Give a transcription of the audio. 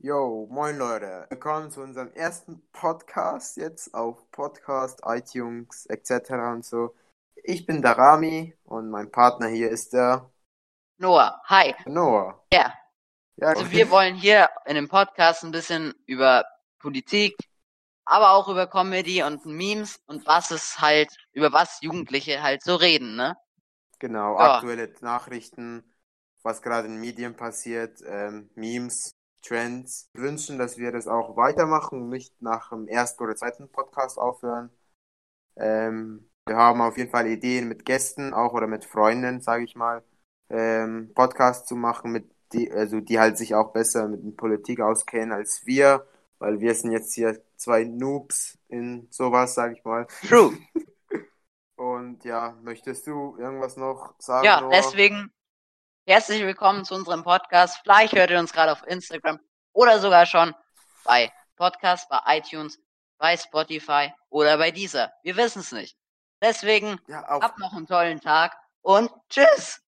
Yo, moin Leute. Willkommen zu unserem ersten Podcast jetzt auf Podcast, iTunes etc. und so. Ich bin der Rami und mein Partner hier ist der Noah, hi. Noah. Ja. Ja, Also wir wollen hier in dem Podcast ein bisschen über Politik, aber auch über Comedy und Memes und was es halt, über was Jugendliche halt so reden, ne? genau, Ja. aktuelle Nachrichten, was gerade in Medien passiert, ähm, Memes, Trends. Wir wünschen, dass wir das auch weitermachen nicht nach dem ersten oder zweiten Podcast aufhören. Ähm, wir haben auf jeden Fall Ideen mit Gästen auch oder mit Freunden, sage ich mal, ähm, Podcast zu machen, mit die, also die halt sich auch besser mit der Politik auskennen als wir, weil wir sind jetzt hier zwei Noobs in sowas, sage ich mal. True. Und ja, möchtest du irgendwas noch sagen, Ja, Noah? deswegen herzlich willkommen zu unserem Podcast. Vielleicht hört ihr uns gerade auf Instagram oder sogar schon bei Podcast, bei iTunes, bei Spotify oder bei dieser. Wir wissen es nicht. Deswegen Ja, habt noch einen tollen Tag und tschüss.